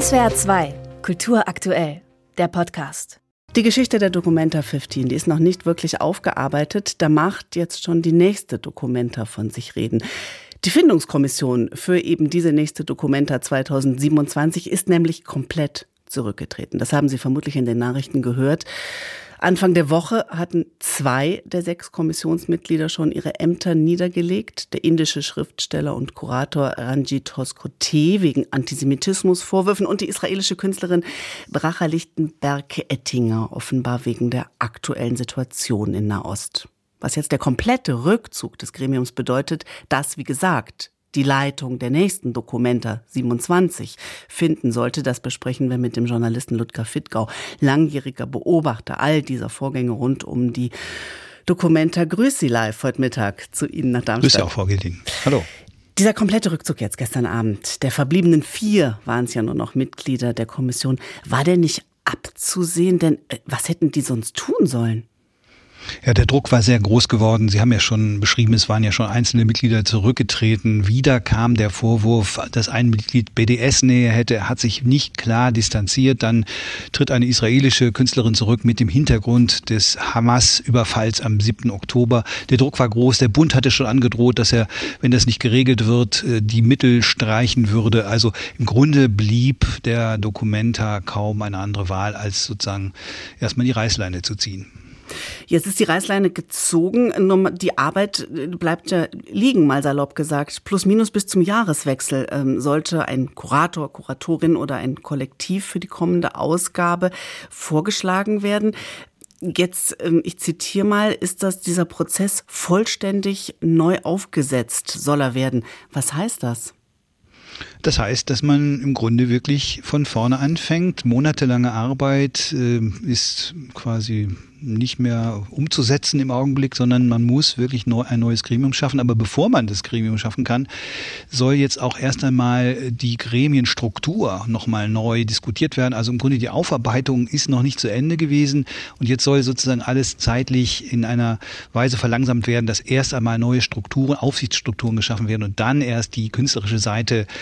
SWR 2, Kultur aktuell, der Podcast. Die Geschichte der Documenta 15, die ist noch nicht wirklich aufgearbeitet. Da macht jetzt schon die nächste Documenta von sich reden. Die Findungskommission für eben diese nächste Documenta 2027 ist nämlich komplett zurückgetreten. Das haben Sie vermutlich in den Nachrichten gehört. Anfang der Woche hatten zwei der sechs Kommissionsmitglieder schon ihre Ämter niedergelegt. Der indische Schriftsteller und Kurator Ranjit Hoskote wegen Antisemitismusvorwürfen und die israelische Künstlerin Bracha Lichtenberg-Ettinger offenbar wegen der aktuellen Situation in Nahost. Was jetzt der komplette Rückzug des Gremiums bedeutet, das, wie gesagt, die Leitung der nächsten Dokumenta 27 finden sollte. Das besprechen wir mit dem Journalisten Ludger Fittgau, langjähriger Beobachter all dieser Vorgänge rund um die Dokumenta. Grüß Sie live heute Mittag zu Ihnen nach Darmstadt. Grüß Sie auch, Frau Gilding. Hallo. Dieser komplette Rückzug jetzt gestern Abend, der verbliebenen vier waren es ja nur noch Mitglieder der Kommission, war der nicht abzusehen? Denn äh, was hätten die sonst tun sollen? Ja, der Druck war sehr groß geworden. Sie haben ja schon beschrieben, es waren ja schon einzelne Mitglieder zurückgetreten. Wieder kam der Vorwurf, dass ein Mitglied BDS-Nähe hätte. Hat sich nicht klar distanziert. Dann tritt eine israelische Künstlerin zurück mit dem Hintergrund des Hamas-Überfalls am 7. Oktober. Der Druck war groß. Der Bund hatte schon angedroht, dass er, wenn das nicht geregelt wird, äh, die Mittel streichen würde. Also im Grunde blieb der Dokumenta kaum eine andere Wahl, als sozusagen erstmal die Reißleine zu ziehen. Jetzt ist die Reißleine gezogen. Die Arbeit äh, bleibt ja liegen, mal salopp gesagt. Plus minus bis zum Jahreswechsel ähm, sollte ein Kurator, Kuratorin oder ein Kollektiv für die kommende Ausgabe vorgeschlagen werden. Jetzt, ähm, ich zitiere mal, ist das dieser Prozess vollständig neu aufgesetzt, soll er werden. Was heißt das? Das heißt, dass man im Grunde wirklich von vorne anfängt. Monatelange Arbeit äh, ist quasi nicht mehr umzusetzen im Augenblick, sondern man muss wirklich neu, ein neues Gremium schaffen. Aber bevor man das Gremium schaffen kann, soll jetzt auch erst einmal die Gremienstruktur nochmal neu diskutiert werden. Also im Grunde die Aufarbeitung ist noch nicht zu Ende gewesen und jetzt soll sozusagen alles zeitlich in einer Weise verlangsamt werden, dass erst einmal neue Strukturen, Aufsichtsstrukturen geschaffen werden und dann erst die künstlerische Seite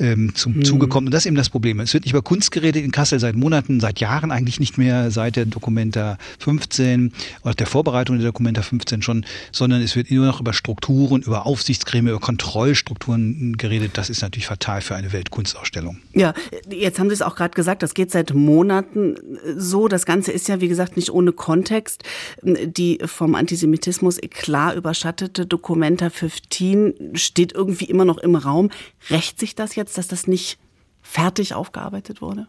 ähm, zum mhm. Zuge kommt. Und das ist eben das Problem. Es wird nicht über Kunst geredet in Kassel seit Monaten, seit Jahren eigentlich nicht mehr, seit der Dokumenta 15 oder der Vorbereitung der Dokumenta 15 schon, sondern es wird nur noch über Strukturen, über Aufsichtsgremien, über Kontrollstrukturen geredet. Das ist natürlich fatal für eine Weltkunstausstellung. Ja, jetzt haben Sie es auch gerade gesagt, das geht seit Monaten so. Das Ganze ist ja, wie gesagt, nicht ohne Kontext. Die vom Antisemitismus klar überschattete Dokumenta 15 steht irgendwie immer noch im Raum. Rächt sich das jetzt, dass das nicht fertig aufgearbeitet wurde?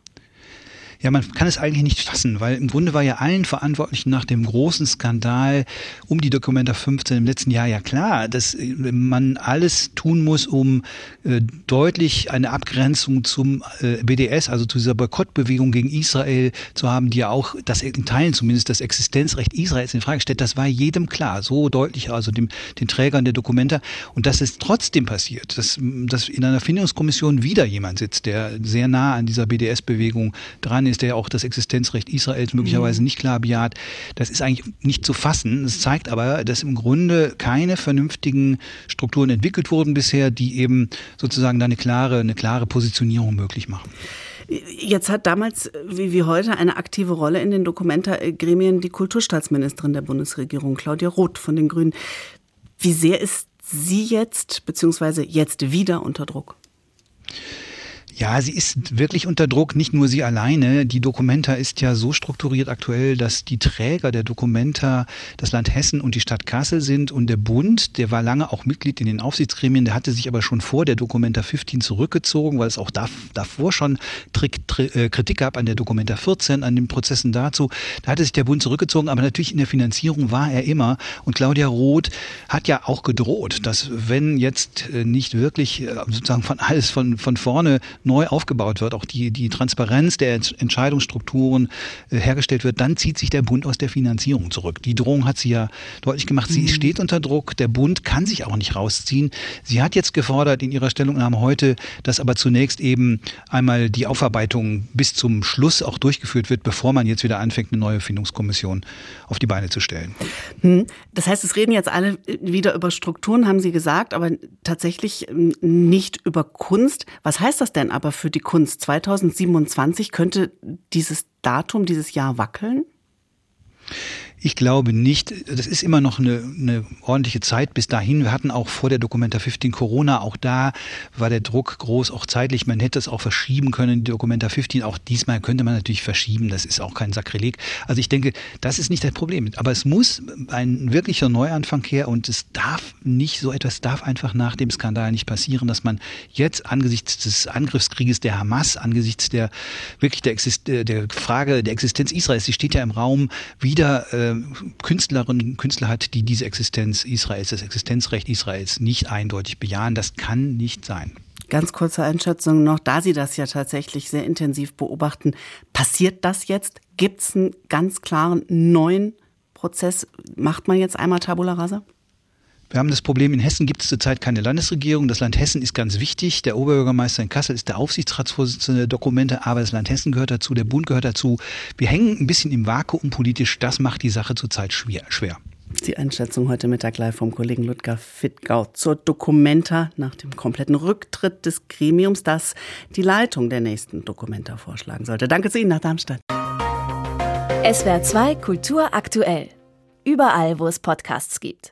Ja, man kann es eigentlich nicht fassen, weil im Grunde war ja allen Verantwortlichen nach dem großen Skandal um die Dokumenta 15 im letzten Jahr ja klar, dass äh, man alles tun muss, um äh, deutlich eine Abgrenzung zum äh, BDS, also zu dieser Boykottbewegung gegen Israel zu haben, die ja auch das in Teilen zumindest das Existenzrecht Israels in Frage stellt. Das war jedem klar, so deutlich, also dem, den Trägern der Dokumenta. Und dass es trotzdem passiert, dass, dass in einer Findungskommission wieder jemand sitzt, der sehr nah an dieser BDS-Bewegung dran ist, ist, der auch das Existenzrecht Israels möglicherweise mhm. nicht klar bejaht. Das ist eigentlich nicht zu fassen. Das zeigt aber, dass im Grunde keine vernünftigen Strukturen entwickelt wurden bisher, die eben sozusagen da eine klare, eine klare Positionierung möglich machen. Jetzt hat damals wie, wie heute eine aktive Rolle in den Dokumenta-Gremien die Kulturstaatsministerin der Bundesregierung, Claudia Roth von den Grünen. Wie sehr ist sie jetzt, beziehungsweise jetzt wieder unter Druck? Ja, sie ist wirklich unter Druck, nicht nur sie alleine. Die Dokumenta ist ja so strukturiert aktuell, dass die Träger der Dokumenta das Land Hessen und die Stadt Kassel sind und der Bund, der war lange auch Mitglied in den Aufsichtsgremien, der hatte sich aber schon vor der Dokumenta 15 zurückgezogen, weil es auch davor schon äh, Kritik gab an der Dokumenta 14, an den Prozessen dazu. Da hatte sich der Bund zurückgezogen, aber natürlich in der Finanzierung war er immer. Und Claudia Roth hat ja auch gedroht, dass wenn jetzt äh, nicht wirklich äh, sozusagen von alles von, von vorne neu aufgebaut wird, auch die, die Transparenz der Entscheidungsstrukturen äh, hergestellt wird, dann zieht sich der Bund aus der Finanzierung zurück. Die Drohung hat sie ja deutlich gemacht. Sie mhm. steht unter Druck. Der Bund kann sich auch nicht rausziehen. Sie hat jetzt gefordert in ihrer Stellungnahme heute, dass aber zunächst eben einmal die Aufarbeitung bis zum Schluss auch durchgeführt wird, bevor man jetzt wieder anfängt, eine neue Findungskommission auf die Beine zu stellen. Mhm. Das heißt, es reden jetzt alle wieder über Strukturen, haben Sie gesagt, aber tatsächlich ähm, nicht über Kunst. Was heißt das denn aber für die Kunst 2027 könnte dieses Datum, dieses Jahr wackeln? Ich glaube nicht. Das ist immer noch eine, eine ordentliche Zeit bis dahin. Wir hatten auch vor der Documenta 15 Corona. Auch da war der Druck groß, auch zeitlich. Man hätte es auch verschieben können, die Documenta 15. Auch diesmal könnte man natürlich verschieben. Das ist auch kein Sakrileg. Also ich denke, das ist nicht das Problem. Aber es muss ein wirklicher Neuanfang her und es darf nicht, so etwas darf einfach nach dem Skandal nicht passieren, dass man jetzt angesichts des Angriffskrieges der Hamas, angesichts der wirklich der, Exist der Frage der Existenz Israels, die steht ja im Raum, wieder Künstlerinnen und Künstler hat, die diese Existenz Israels, das Existenzrecht Israels nicht eindeutig bejahen. Das kann nicht sein. Ganz kurze Einschätzung noch, da Sie das ja tatsächlich sehr intensiv beobachten, passiert das jetzt? Gibt es einen ganz klaren neuen Prozess? Macht man jetzt einmal Tabula Rasa? Wir haben das Problem, in Hessen gibt es zurzeit keine Landesregierung. Das Land Hessen ist ganz wichtig. Der Oberbürgermeister in Kassel ist der Aufsichtsratsvorsitzende der Dokumente, aber das Land Hessen gehört dazu, der Bund gehört dazu. Wir hängen ein bisschen im Vakuum politisch. Das macht die Sache zurzeit schwer. schwer. Die Einschätzung heute Mittag live vom Kollegen Ludger Fittgau zur Dokumenta nach dem kompletten Rücktritt des Gremiums, das die Leitung der nächsten Dokumenta vorschlagen sollte. Danke zu Ihnen nach Darmstadt. SWR 2 Kultur aktuell. Überall, wo es Podcasts gibt.